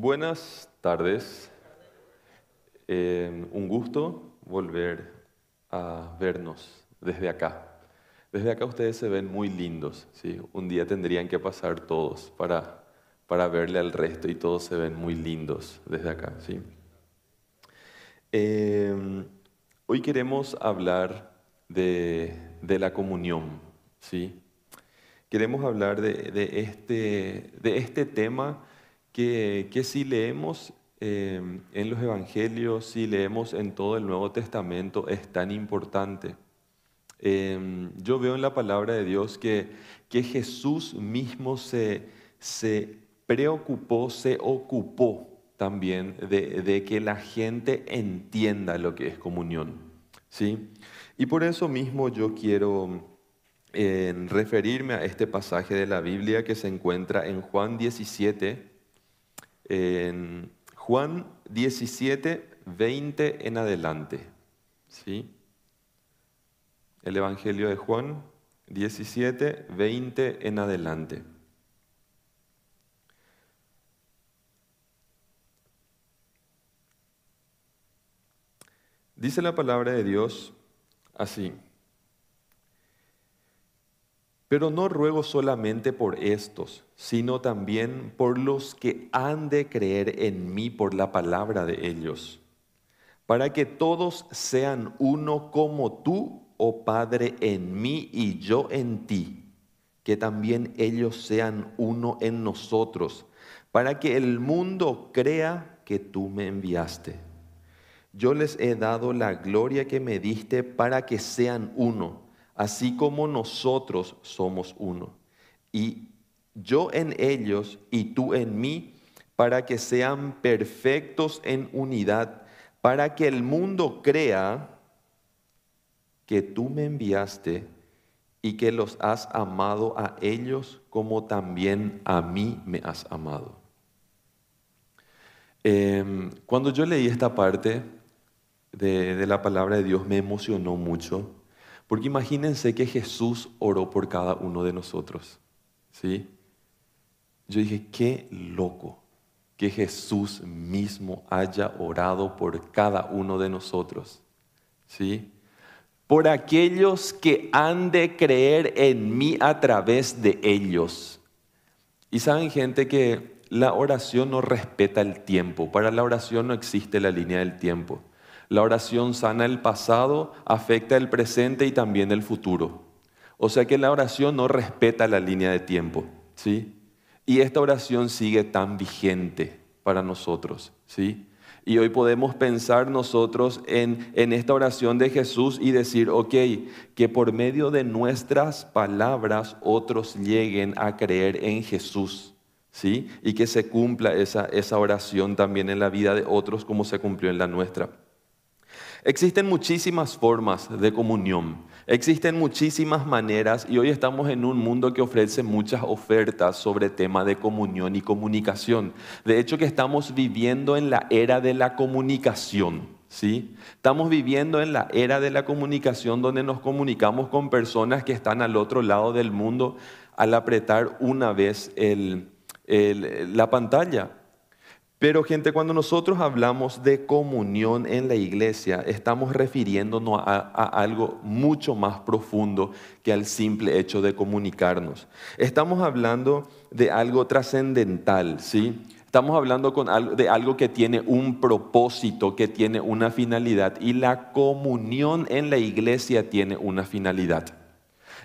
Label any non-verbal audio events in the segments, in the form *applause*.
Buenas tardes. Eh, un gusto volver a vernos desde acá. Desde acá ustedes se ven muy lindos. ¿sí? Un día tendrían que pasar todos para, para verle al resto y todos se ven muy lindos desde acá. ¿sí? Eh, hoy queremos hablar de, de la comunión. ¿sí? Queremos hablar de, de, este, de este tema que, si leemos eh, en los evangelios, si leemos en todo el Nuevo Testamento, es tan importante. Eh, yo veo en la palabra de Dios que, que Jesús mismo se, se preocupó, se ocupó también de, de, que la gente entienda lo que es comunión. ¿sí? Y por eso mismo yo quiero eh, referirme a este pasaje de la Biblia que se encuentra en Juan 17, en Juan 17, 20 en adelante. ¿sí? El Evangelio de Juan 17, 20 en adelante. Dice la palabra de Dios así. Pero no ruego solamente por estos, sino también por los que han de creer en mí por la palabra de ellos, para que todos sean uno como tú, oh Padre, en mí y yo en ti, que también ellos sean uno en nosotros, para que el mundo crea que tú me enviaste. Yo les he dado la gloria que me diste para que sean uno así como nosotros somos uno. Y yo en ellos y tú en mí, para que sean perfectos en unidad, para que el mundo crea que tú me enviaste y que los has amado a ellos como también a mí me has amado. Eh, cuando yo leí esta parte de la palabra de Dios me emocionó mucho porque imagínense que Jesús oró por cada uno de nosotros. ¿Sí? Yo dije, qué loco que Jesús mismo haya orado por cada uno de nosotros. ¿Sí? Por aquellos que han de creer en mí a través de ellos. Y saben gente que la oración no respeta el tiempo. Para la oración no existe la línea del tiempo. La oración sana el pasado, afecta el presente y también el futuro. O sea que la oración no respeta la línea de tiempo, ¿sí? Y esta oración sigue tan vigente para nosotros, ¿sí? Y hoy podemos pensar nosotros en, en, esta oración de Jesús y decir, ok, que por medio de nuestras palabras otros lleguen a creer en Jesús, ¿sí? Y que se cumpla esa, esa oración también en la vida de otros como se cumplió en la nuestra. Existen muchísimas formas de comunión, existen muchísimas maneras y hoy estamos en un mundo que ofrece muchas ofertas sobre tema de comunión y comunicación. De hecho que estamos viviendo en la era de la comunicación. ¿sí? Estamos viviendo en la era de la comunicación donde nos comunicamos con personas que están al otro lado del mundo al apretar una vez el, la pantalla. Pero gente, cuando nosotros hablamos de comunión en la iglesia, estamos refiriéndonos a, algo mucho más profundo que al simple hecho de comunicarnos. Estamos hablando de algo trascendental, ¿sí? Estamos hablando con de algo que tiene un propósito, que tiene una finalidad. Y la comunión en la iglesia tiene una finalidad.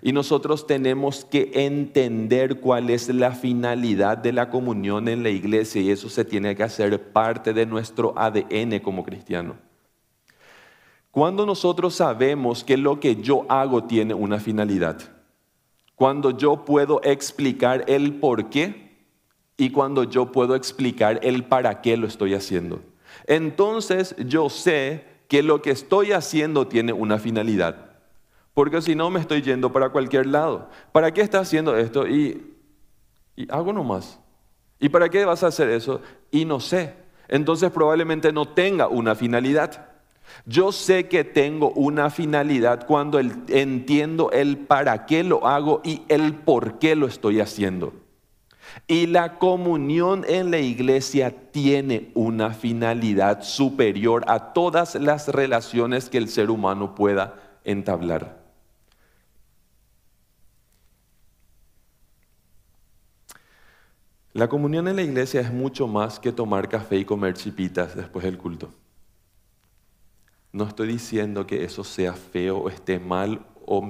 Y nosotros tenemos que entender cuál es la finalidad de la comunión en la iglesia y eso se tiene que hacer parte de nuestro ADN como cristiano. Cuando nosotros sabemos que lo que yo hago tiene una finalidad, cuando yo puedo explicar el por qué y cuando yo puedo explicar el para qué lo estoy haciendo, entonces yo sé que lo que estoy haciendo tiene una finalidad. Porque si no me estoy yendo para cualquier lado. ¿Para qué estás haciendo esto? Y, y hago nomás. ¿Y para qué vas a hacer eso? Y no sé. Entonces probablemente no tenga una finalidad. Yo sé que tengo una finalidad cuando entiendo el para qué lo hago y el por qué lo estoy haciendo. Y la comunión en la iglesia tiene una finalidad superior a todas las relaciones que el ser humano pueda entablar. La comunión en la iglesia es mucho más que tomar café y comer chipitas después del culto. No estoy diciendo que eso sea feo o esté mal o,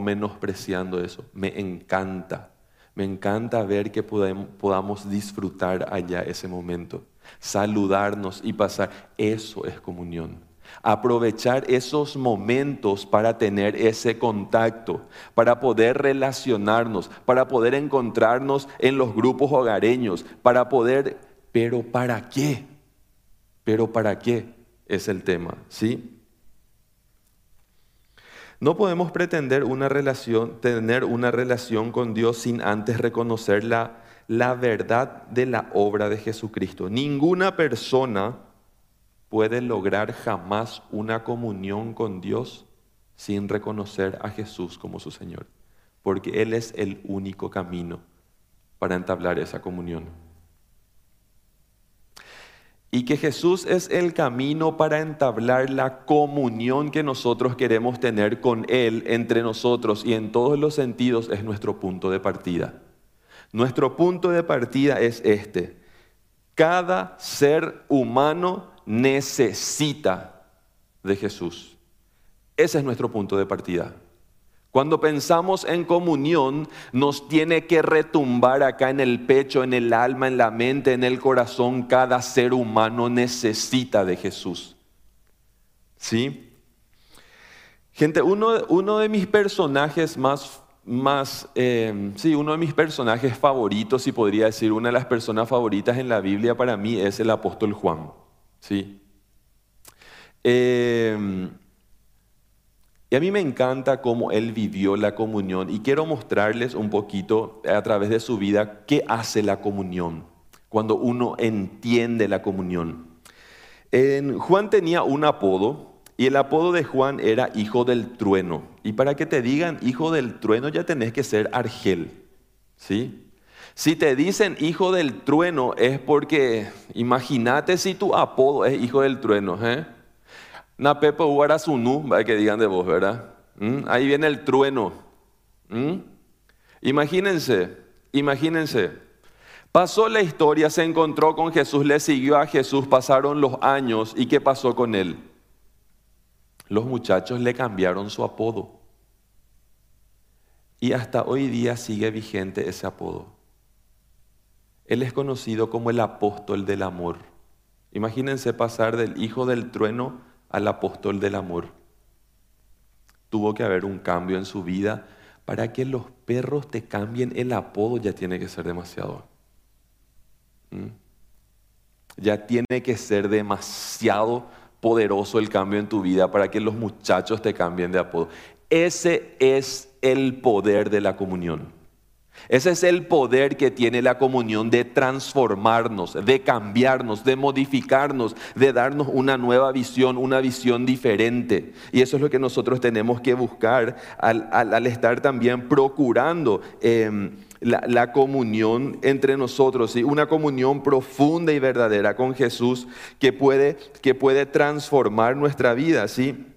menospreciando eso. Me encanta. Me encanta ver que podamos disfrutar allá ese momento, saludarnos y pasar. Eso es comunión aprovechar esos momentos para tener ese contacto, para poder relacionarnos, para poder encontrarnos en los grupos hogareños, para poder, pero ¿para qué? Pero ¿para qué? Es el tema, ¿sí? No podemos pretender una relación, tener una relación con Dios sin antes reconocer la, la verdad de la obra de Jesucristo. Ninguna persona puede lograr jamás una comunión con Dios sin reconocer a Jesús como su Señor, porque Él es el único camino para entablar esa comunión. Y que Jesús es el camino para entablar la comunión que nosotros queremos tener con Él entre nosotros y en todos los sentidos es nuestro punto de partida. Nuestro punto de partida es este. Cada ser humano necesita de Jesús. Ese es nuestro punto de partida. Cuando pensamos en comunión, nos tiene que retumbar acá en el pecho, en el alma, en la mente, en el corazón. Cada ser humano necesita de Jesús. ¿Sí? Gente, uno, de mis personajes más, más eh, sí, uno de mis personajes favoritos, y podría decir una de las personas favoritas en la Biblia para mí es el apóstol Juan. ¿Sí? Em, y a mí me encanta cómo él vivió la comunión y quiero mostrarles un poquito a través de su vida qué hace la comunión, cuando uno entiende la comunión. Juan tenía un apodo y el apodo de Juan era hijo del trueno. Y para que te digan hijo del trueno ya tenés que ser argel, ¿sí? Si te dicen hijo del trueno es porque, imagínate si tu apodo es hijo del trueno. ¿eh? Uarasunú, para que digan de vos, ¿verdad? ¿Mm? Ahí viene el trueno. ¿Mm? Imagínense, imagínense. Pasó la historia, se encontró con Jesús, le siguió a Jesús, pasaron los años y ¿qué pasó con él? Los muchachos le cambiaron su apodo. Y hasta hoy día sigue vigente ese apodo. Él es conocido como el apóstol del amor. Imagínense pasar del hijo del trueno al apóstol del amor. Tuvo que haber un cambio en su vida. Para que los perros te cambien el apodo ya tiene que ser demasiado. ¿Mm? Ya tiene que ser demasiado poderoso el cambio en tu vida para que los muchachos te cambien de apodo. Ese es el poder de la comunión. Ese es el poder que tiene la comunión de transformarnos, de cambiarnos, de modificarnos, de darnos una nueva visión, una visión diferente. Y eso es lo que nosotros tenemos que buscar al, estar también procurando. Em, la, comunión entre nosotros, una comunión profunda y verdadera con Jesús que puede, que puede transformar nuestra vida. ¿sí?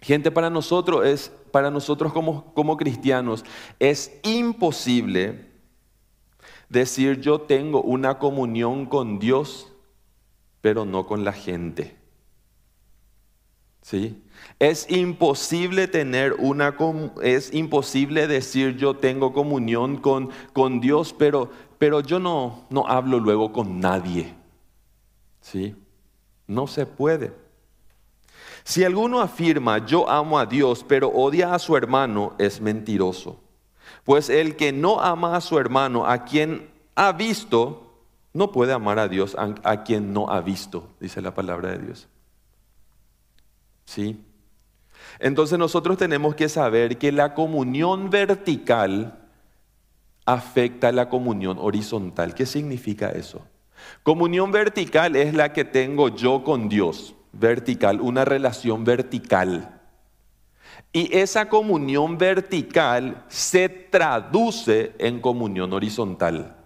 Gente, para nosotros es para nosotros como, como cristianos es imposible decir yo tengo una comunión con Dios, pero no con la gente. ¿Sí? Es imposible tener una es imposible decir yo tengo comunión con, con Dios, pero, pero yo no, no hablo luego con nadie. ¿Sí? No se puede. Si alguno afirma yo amo a Dios, pero odia a su hermano, es mentiroso. Pues el que no ama a su hermano, a quien ha visto, no puede amar a Dios a, quien no ha visto, dice la palabra de Dios. ¿Sí? Entonces nosotros tenemos que saber que la comunión vertical afecta la comunión horizontal. ¿Qué significa eso? Comunión vertical es la que tengo yo con Dios vertical, una relación vertical. Y esa comunión vertical se traduce en comunión horizontal.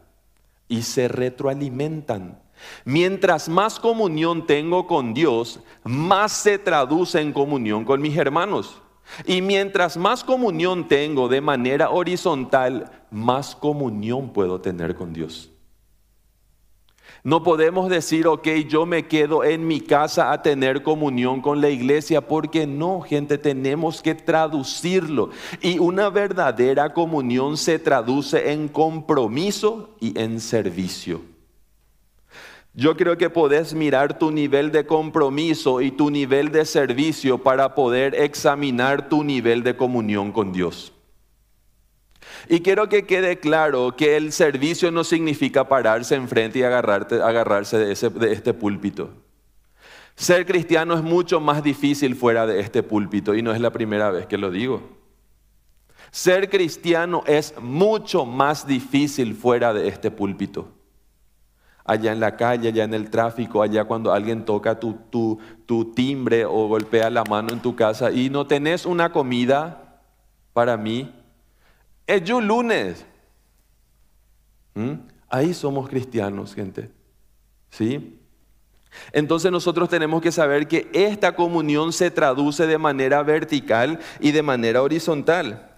y se retroalimentan. Mientras más comunión tengo con Dios, más se traduce en comunión con mis hermanos. Y mientras más comunión tengo de manera horizontal, más comunión puedo tener con Dios. No podemos decir, ok, yo me quedo en mi casa a tener comunión con la iglesia, porque no, gente, tenemos que traducirlo. Y una verdadera comunión se traduce en compromiso y en servicio. Yo creo que podés mirar tu nivel de compromiso y tu nivel de servicio para poder examinar tu nivel de comunión con Dios. Y quiero que quede claro que el servicio no significa pararse enfrente y agarrarse de, de este púlpito. Ser cristiano es mucho más difícil fuera de este púlpito y no es la primera vez que lo digo. Ser cristiano es mucho más difícil fuera de este púlpito allá en la calle, allá en el tráfico, allá cuando alguien toca tu, tu, timbre o golpea la mano en tu casa y no tenés una comida para mí, yo lunes. ¿Mm? Ahí somos cristianos, gente. ¿Sí? Entonces nosotros tenemos que saber que esta comunión se traduce de manera vertical y de manera horizontal.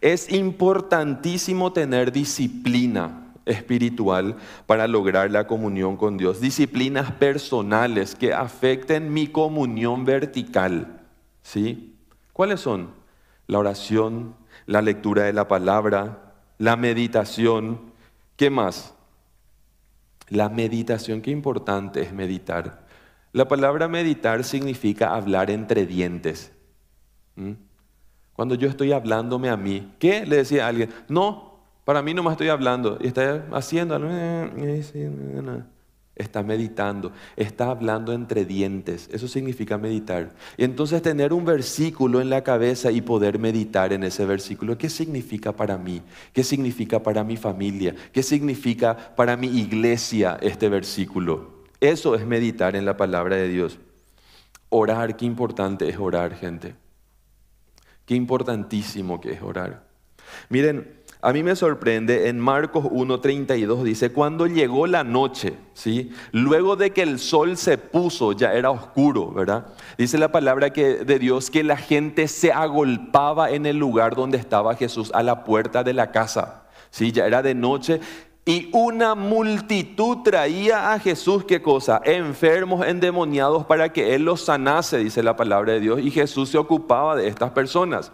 Es importantísimo tener disciplina espiritual para lograr la comunión con Dios. Disciplinas personales que afecten mi comunión vertical. ¿Sí? ¿Cuáles son? La oración, la lectura de la palabra, la meditación. ¿Qué más? La meditación, qué importante es meditar. La palabra meditar significa hablar entre dientes. ¿Mm? Cuando yo estoy hablándome a mí, ¿qué le decía a alguien? No, para mí no me estoy hablando y está haciendo, está meditando, está hablando entre dientes. Eso significa meditar. Y entonces tener un versículo en la cabeza y poder meditar en ese versículo. ¿Qué significa para mí? ¿Qué significa para mi familia? ¿Qué significa para mi iglesia este versículo? Eso es meditar en la palabra de Dios. Orar, qué importante es orar, gente. Qué importantísimo que es orar. Miren, a mí me sorprende, en Marcos 1.32 dice, cuando llegó la noche, ¿sí? luego de que el sol se puso, ya era oscuro, ¿verdad? Dice la palabra que, de Dios que la gente se agolpaba en el lugar donde estaba Jesús, a la puerta de la casa. ¿sí? Ya era de noche y una multitud traía a Jesús, ¿qué cosa? Enfermos, endemoniados para que Él los sanase, dice la palabra de Dios. Y Jesús se ocupaba de estas personas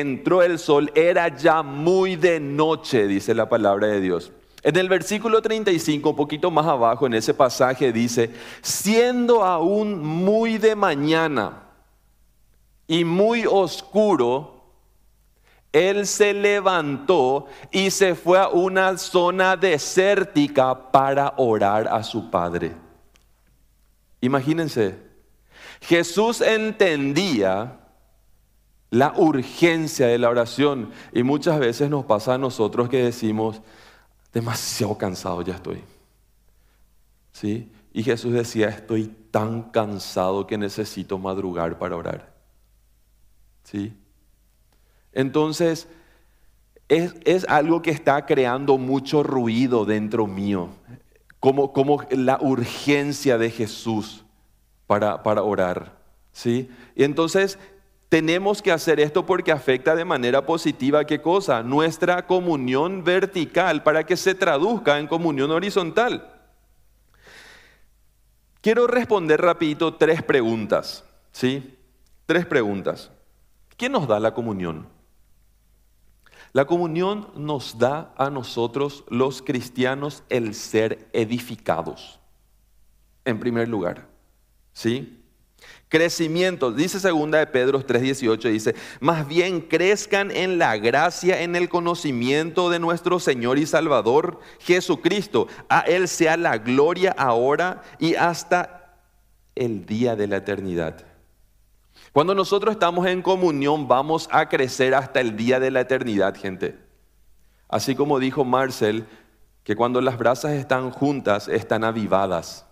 entró el sol, era ya muy de noche, dice la palabra de Dios. En el versículo 35, un poquito más abajo, en ese pasaje dice, siendo aún muy de mañana y muy oscuro, él se levantó y se fue a una zona desértica para orar a su Padre. Imagínense, Jesús entendía la urgencia de la oración. Y muchas veces nos pasa a nosotros que decimos, demasiado cansado ya estoy. ¿Sí? Y Jesús decía, estoy tan cansado que necesito madrugar para orar. ¿Sí? Entonces, es, algo que está creando mucho ruido dentro mío, como, como la urgencia de Jesús para, para orar. ¿Sí? Y entonces tenemos que hacer esto porque afecta de manera positiva qué cosa? Nuestra comunión vertical para que se traduzca en comunión horizontal. Quiero responder rapidito tres preguntas, ¿sí? Tres preguntas. ¿Quién nos da la comunión? La comunión nos da a nosotros los cristianos el ser edificados, en primer lugar, ¿sí? Crecimiento, dice segunda de Pedro 3:18, dice, más bien crezcan en la gracia, en el conocimiento de nuestro Señor y Salvador Jesucristo. A Él sea la gloria ahora y hasta el día de la eternidad. Cuando nosotros estamos en comunión vamos a crecer hasta el día de la eternidad, gente. Así como dijo Marcel, que cuando las brasas están juntas están avivadas.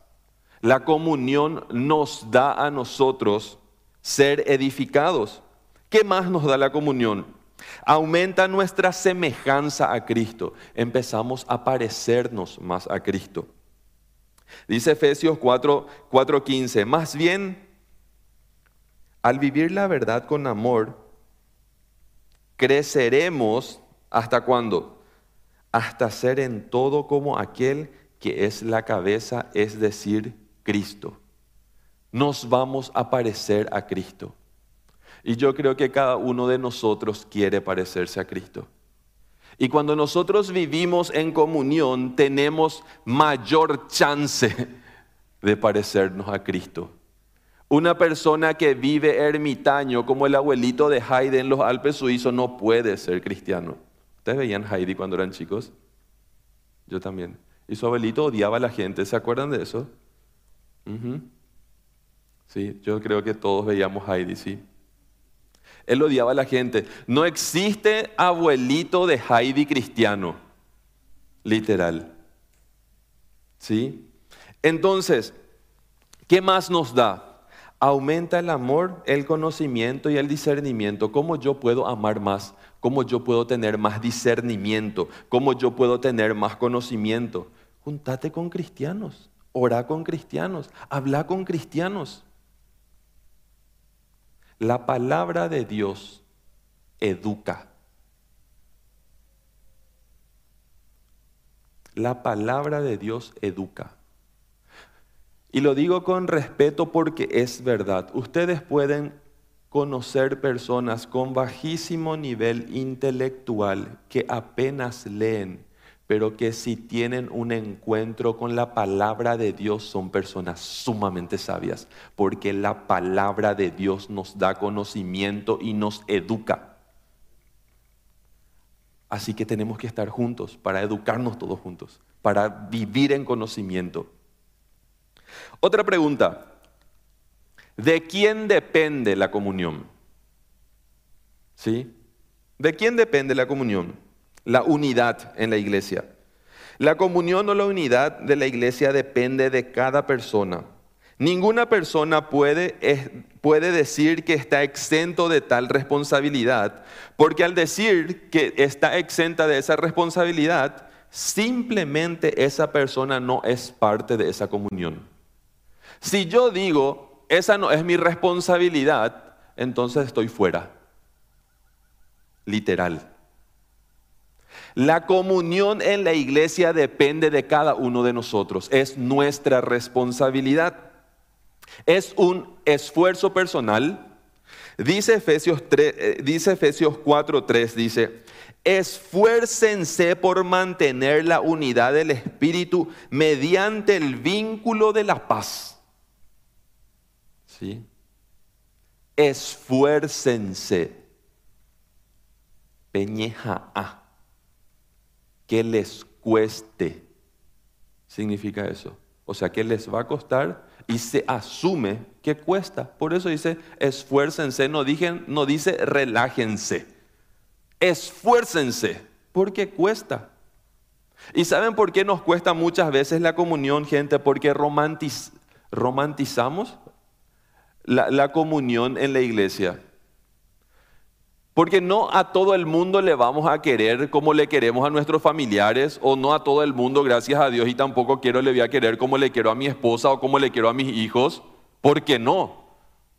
La comunión nos da a nosotros ser edificados. ¿Qué más nos da la comunión? Aumenta nuestra semejanza a Cristo. Empezamos a parecernos más a Cristo. Dice Efesios 4, 4:15, más bien, al vivir la verdad con amor, creceremos hasta cuándo? Hasta ser en todo como aquel que es la cabeza, es decir, Cristo. Nos vamos a parecer a Cristo. Y yo creo que cada uno de nosotros quiere parecerse a Cristo. Y cuando nosotros vivimos en comunión, tenemos mayor chance de parecernos a Cristo. Una persona que vive ermitaño, como el abuelito de Heidi en los Alpes suizos, no puede ser cristiano. ¿Ustedes veían Heidi cuando eran chicos? Yo también. Y su abuelito odiaba a la gente, ¿se acuerdan de eso? Sí, yo creo que todos veíamos Heidi, sí. Él odiaba a la gente. No existe abuelito de Heidi cristiano, literal. ¿Sí? Entonces, ¿qué más nos da? Aumenta el amor, el conocimiento y el discernimiento. ¿Cómo yo puedo amar más? ¿Cómo yo puedo tener más discernimiento? ¿Cómo yo puedo tener más conocimiento? Juntate con cristianos, ora con cristianos, habla con cristianos. La palabra de Dios educa. La palabra de Dios educa. Y lo digo con respeto porque es verdad. Ustedes pueden conocer personas con bajísimo nivel intelectual que apenas leen pero que si tienen un encuentro con la palabra de Dios son personas sumamente sabias, porque la palabra de Dios nos da conocimiento y nos educa. Así que tenemos que estar juntos para educarnos todos juntos, para vivir en conocimiento. Otra pregunta, ¿de quién depende la comunión? ¿Sí? ¿De quién depende la comunión? La unidad en la iglesia. La comunión o la unidad de la iglesia depende de cada persona. Ninguna persona puede, puede, decir que está exento de tal responsabilidad, porque al decir que está exenta de esa responsabilidad, simplemente esa persona no es parte de esa comunión. Si yo digo, esa no es mi responsabilidad, entonces estoy fuera. Literal. La comunión en la iglesia depende de cada uno de nosotros, es nuestra responsabilidad. Es un esfuerzo personal. Dice Efesios, 3, eh, dice Efesios 4:3, dice, esfuércense por mantener la unidad del Espíritu mediante el vínculo de la paz. ¿Sí? Esfuércense. Peñeja a que les cueste. Significa eso. O sea, que les va a costar y se asume que cuesta. Por eso dice, esfuércense, no, no dice relájense. Esfuércense, porque cuesta. ¿Y saben por qué nos cuesta muchas veces la comunión, gente? Porque romantizamos la comunión en la iglesia. Porque no a todo el mundo le vamos a querer como le queremos a nuestros familiares, o no a todo el mundo, gracias a Dios, y tampoco quiero le voy a querer como le quiero a mi esposa o como le quiero a mis hijos. ¿Por qué no?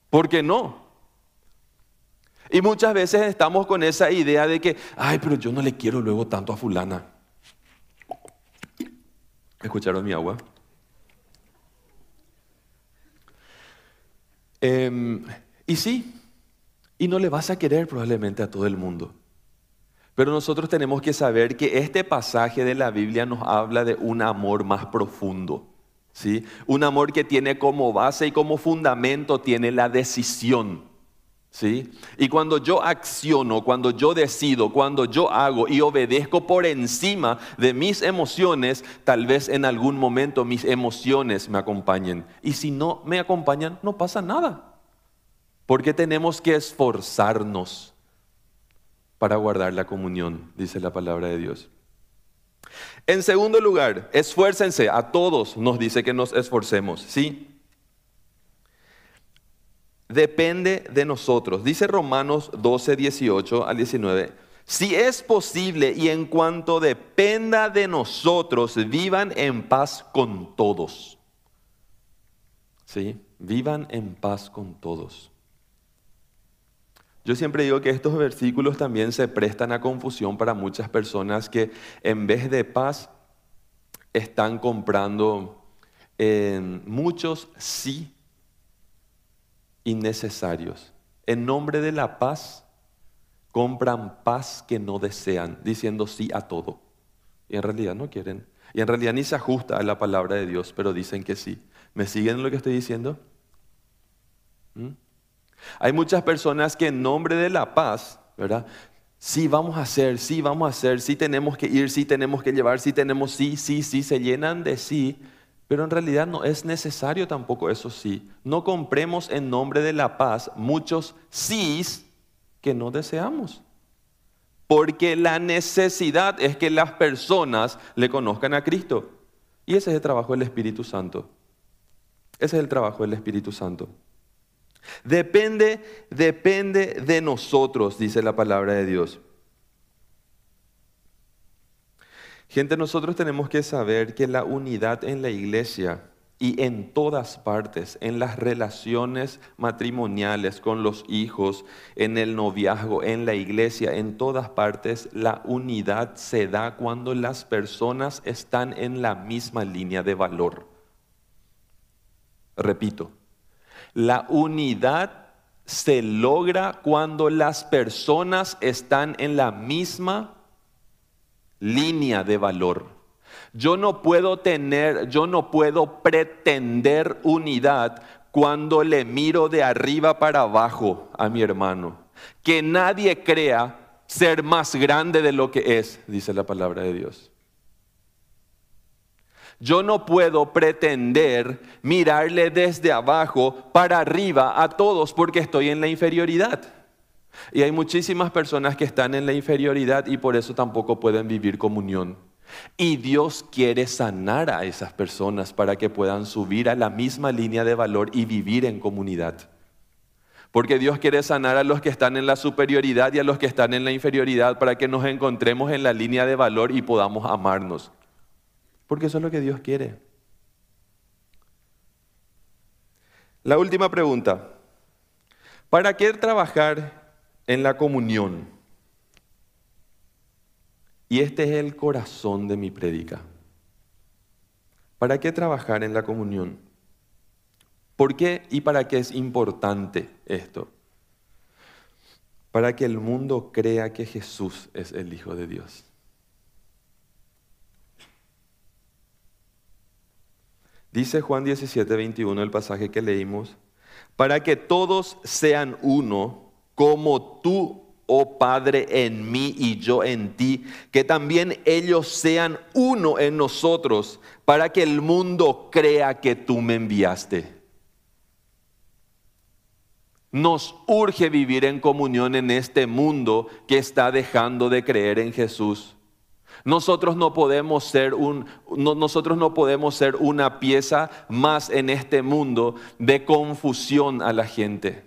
¿Por qué no? Y muchas veces estamos con esa idea de que, ay, pero yo no le quiero luego tanto a fulana. ¿Escucharon mi agua? Em, y sí, y no le vas a querer probablemente a todo el mundo. Pero nosotros tenemos que saber que este pasaje de la Biblia nos habla de un amor más profundo. ¿sí? Un amor que tiene como base y como fundamento tiene la decisión. ¿sí? Y cuando yo acciono, cuando yo decido, cuando yo hago y obedezco por encima de mis emociones, tal vez en algún momento mis emociones me acompañen. Y si no me acompañan, no pasa nada. Porque tenemos que esforzarnos para guardar la comunión, dice la palabra de Dios. En segundo lugar, esfuércense, a todos nos dice que nos esforcemos, ¿sí? Depende de nosotros. Dice Romanos 12, 18 al 19. si es posible y en cuanto dependa de nosotros, vivan en paz con todos. ¿Sí? Vivan en paz con todos. Yo siempre digo que estos versículos también se prestan a confusión para muchas personas que en vez de paz están comprando muchos sí innecesarios. En nombre de la paz, compran paz que no desean, diciendo sí a todo. Y en realidad no quieren. Y en realidad ni se ajusta a la palabra de Dios, pero dicen que sí. ¿Me siguen lo que estoy diciendo? ¿Mm? Hay muchas personas que en nombre de la paz, ¿verdad? Sí, vamos a hacer, sí, vamos a hacer, sí tenemos que ir, sí tenemos que llevar, sí tenemos, sí, sí, sí, se llenan de sí, pero en realidad no es necesario tampoco eso sí. No compremos en nombre de la paz muchos sís que no deseamos. Porque la necesidad es que las personas le conozcan a Cristo. Y ese es el trabajo del Espíritu Santo. Ese es el trabajo del Espíritu Santo. Depende, depende de nosotros, dice la palabra de Dios. Gente, nosotros tenemos que saber que la unidad en la iglesia y en todas partes, en las relaciones matrimoniales con los hijos, en el noviazgo, en la iglesia, en todas partes, la unidad se da cuando las personas están en la misma línea de valor. Repito, la unidad se logra cuando las personas están en la misma línea de valor. Yo no puedo tener, yo no puedo pretender unidad cuando le miro de arriba para abajo a mi hermano. Que nadie crea ser más grande de lo que es, dice la palabra de Dios. Yo no puedo pretender mirarle desde abajo para arriba a todos porque estoy en la inferioridad. Y hay muchísimas personas que están en la inferioridad y por eso tampoco pueden vivir comunión. Y Dios quiere sanar a esas personas para que puedan subir a la misma línea de valor y vivir en comunidad. Porque Dios quiere sanar a los que están en la superioridad y a los que están en la inferioridad para que nos encontremos en la línea de valor y podamos amarnos. Porque eso es lo que Dios quiere. La última pregunta. ¿Para qué trabajar en la comunión. Y este es el corazón de mi prédica. ¿Para qué trabajar en la comunión? ¿Por qué y para qué es importante esto? Para que el mundo crea que Jesús es el Hijo de Dios. Dice Juan 17, 21, el pasaje que leímos, para que todos sean uno como tú, oh Padre, en mí y yo en ti, que también ellos sean uno en nosotros, para que el mundo crea que tú me enviaste. Nos urge vivir en comunión en este mundo que está dejando de creer en Jesús. Nosotros no podemos ser un, nosotros no podemos ser una pieza más en este mundo de confusión a la gente.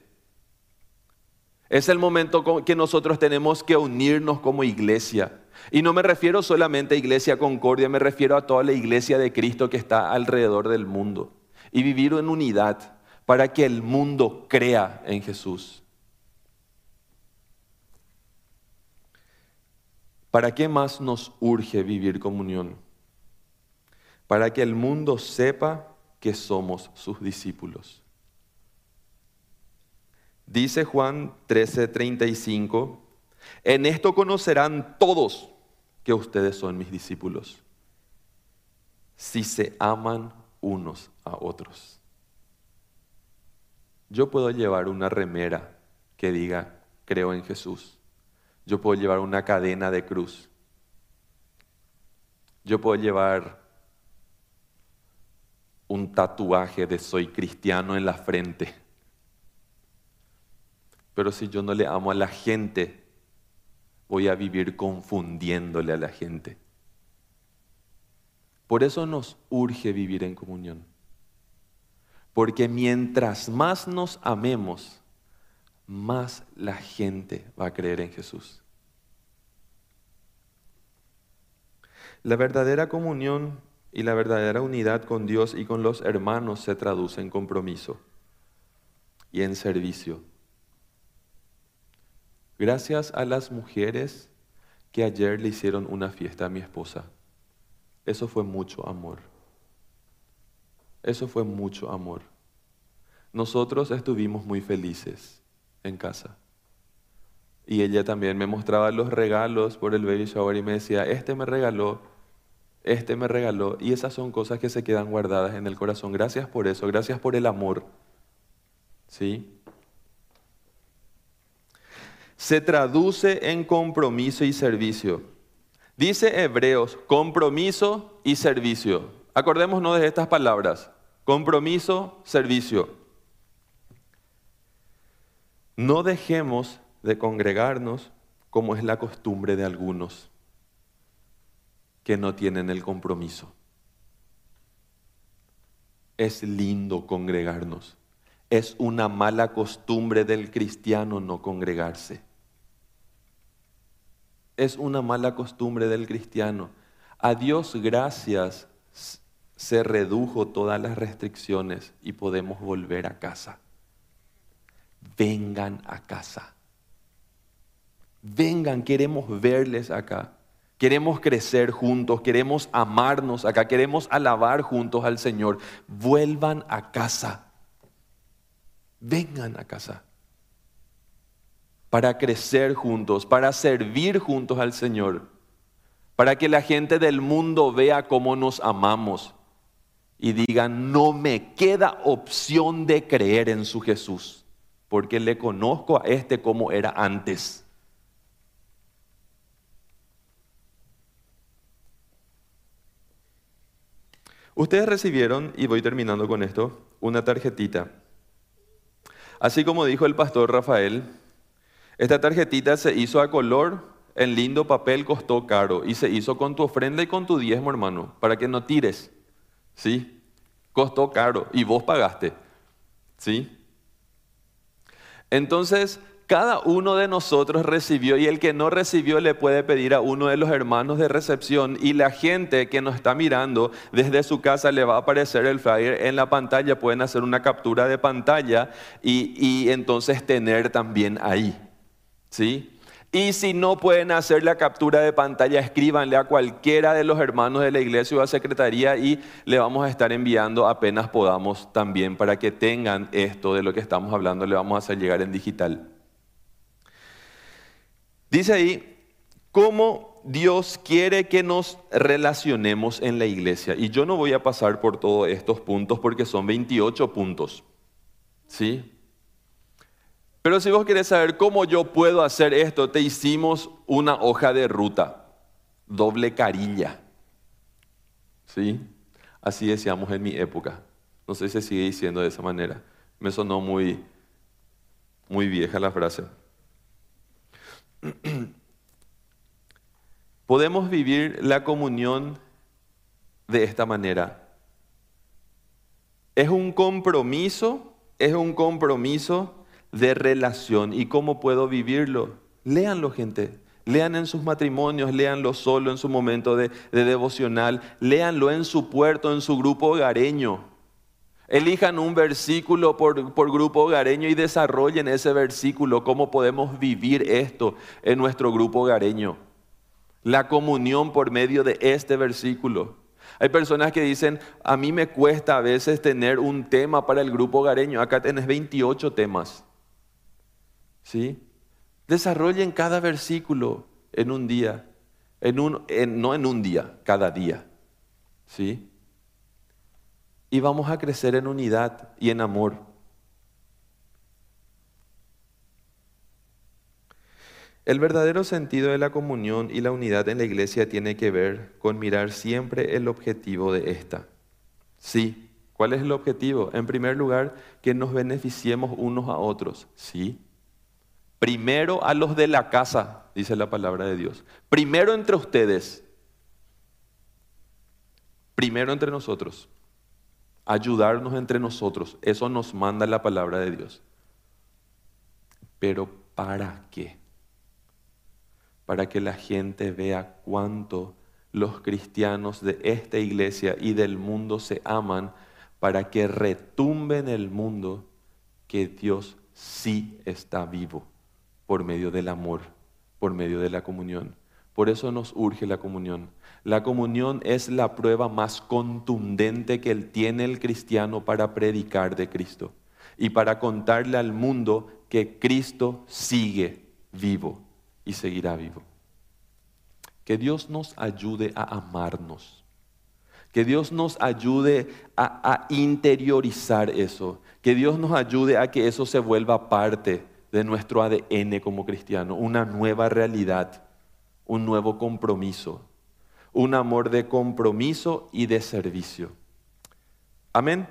Es el momento que nosotros tenemos que unirnos como iglesia. Y no me refiero solamente a Iglesia Concordia, me refiero a toda la iglesia de Cristo que está alrededor del mundo. Y vivir en unidad para que el mundo crea en Jesús. ¿Para qué más nos urge vivir comunión? Para que el mundo sepa que somos sus discípulos. Dice Juan 13:35, en esto conocerán todos que ustedes son mis discípulos, si se aman unos a otros. Yo puedo llevar una remera que diga, creo en Jesús. Yo puedo llevar una cadena de cruz. Yo puedo llevar un tatuaje de soy cristiano en la frente. Pero si yo no le amo a la gente, voy a vivir confundiéndole a la gente. Por eso nos urge vivir en comunión. Porque mientras más nos amemos, más la gente va a creer en Jesús. La verdadera comunión y la verdadera unidad con Dios y con los hermanos se traduce en compromiso y en servicio. Gracias a las mujeres que ayer le hicieron una fiesta a mi esposa. Eso fue mucho amor. Eso fue mucho amor. Nosotros estuvimos muy felices en casa. Y ella también me mostraba los regalos por el baby shower y me decía, este me regaló, este me regaló. Y esas son cosas que se quedan guardadas en el corazón. Gracias por eso, gracias por el amor. ¿Sí? se traduce en compromiso y servicio. Dice Hebreos, compromiso y servicio. Acordémonos de estas palabras, compromiso, servicio. No dejemos de congregarnos como es la costumbre de algunos que no tienen el compromiso. Es lindo congregarnos. Es una mala costumbre del cristiano no congregarse. Es una mala costumbre del cristiano. A Dios gracias se redujo todas las restricciones y podemos volver a casa. Vengan a casa. Vengan, queremos verles acá. Queremos crecer juntos, queremos amarnos acá, queremos alabar juntos al Señor. Vuelvan a casa vengan a casa para crecer juntos, para servir juntos al Señor, para que la gente del mundo vea cómo nos amamos y digan, no me queda opción de creer en su Jesús, porque le conozco a este como era antes. Ustedes recibieron, y voy terminando con esto, una tarjetita Así como dijo el pastor Rafael, esta tarjetita se hizo a color, en lindo papel, costó caro y se hizo con tu ofrenda y con tu diezmo, hermano, para que no tires. ¿Sí? Costó caro y vos pagaste. ¿Sí? Entonces, cada uno de nosotros recibió y el que no recibió le puede pedir a uno de los hermanos de recepción y la gente que nos está mirando desde su casa le va a aparecer el flyer en la pantalla, pueden hacer una captura de pantalla y, y entonces tener también ahí. ¿Sí? Y si no pueden hacer la captura de pantalla, escríbanle a cualquiera de los hermanos de la iglesia o a secretaría y le vamos a estar enviando apenas podamos también para que tengan esto de lo que estamos hablando, le vamos a hacer llegar en digital. Dice ahí, cómo Dios quiere que nos relacionemos en la iglesia. Y yo no voy a pasar por todos estos puntos porque son 28 puntos. ¿Sí? Pero si vos querés saber cómo yo puedo hacer esto, te hicimos una hoja de ruta, doble carilla. ¿Sí? Así decíamos en mi época. No sé si se sigue diciendo de esa manera. Me sonó muy, muy vieja la frase. *clears throat* Podemos vivir la comunión de esta manera. Es un compromiso, es un compromiso de relación. ¿Y cómo puedo vivirlo? Léanlo, gente. Lean en sus matrimonios, léanlo solo en su momento de, de devocional, léanlo en su puerto, en su grupo hogareño. Elijan un versículo por, grupo hogareño y desarrollen ese versículo, cómo podemos vivir esto en nuestro grupo hogareño. La comunión por medio de este versículo. Hay personas que dicen, a mí me cuesta a veces tener un tema para el grupo hogareño. Acá tenés 28 temas. ¿Sí? Desarrollen cada versículo en un día, en un, no en un día, cada día. ¿Sí? y vamos a crecer en unidad y en amor. El verdadero sentido de la comunión y la unidad en la iglesia tiene que ver con mirar siempre el objetivo de esta. Sí, ¿cuál es el objetivo? En primer lugar, que nos beneficiemos unos a otros. Sí. Primero a los de la casa, dice la palabra de Dios. Primero entre ustedes. Primero entre nosotros ayudarnos entre nosotros. Eso nos manda la palabra de Dios. Pero ¿para qué? Para que la gente vea cuánto los cristianos de esta iglesia y del mundo se aman para que retumbe en el mundo que Dios sí está vivo por medio del amor, por medio de la comunión. Por eso nos urge la comunión. La comunión es la prueba más contundente que tiene el cristiano para predicar de Cristo y para contarle al mundo que Cristo sigue vivo y seguirá vivo. Que Dios nos ayude a amarnos. Que Dios nos ayude a, interiorizar eso. Que Dios nos ayude a que eso se vuelva parte de nuestro ADN como cristiano. Una nueva realidad, un nuevo compromiso. Un amor de compromiso y de servicio. Amén.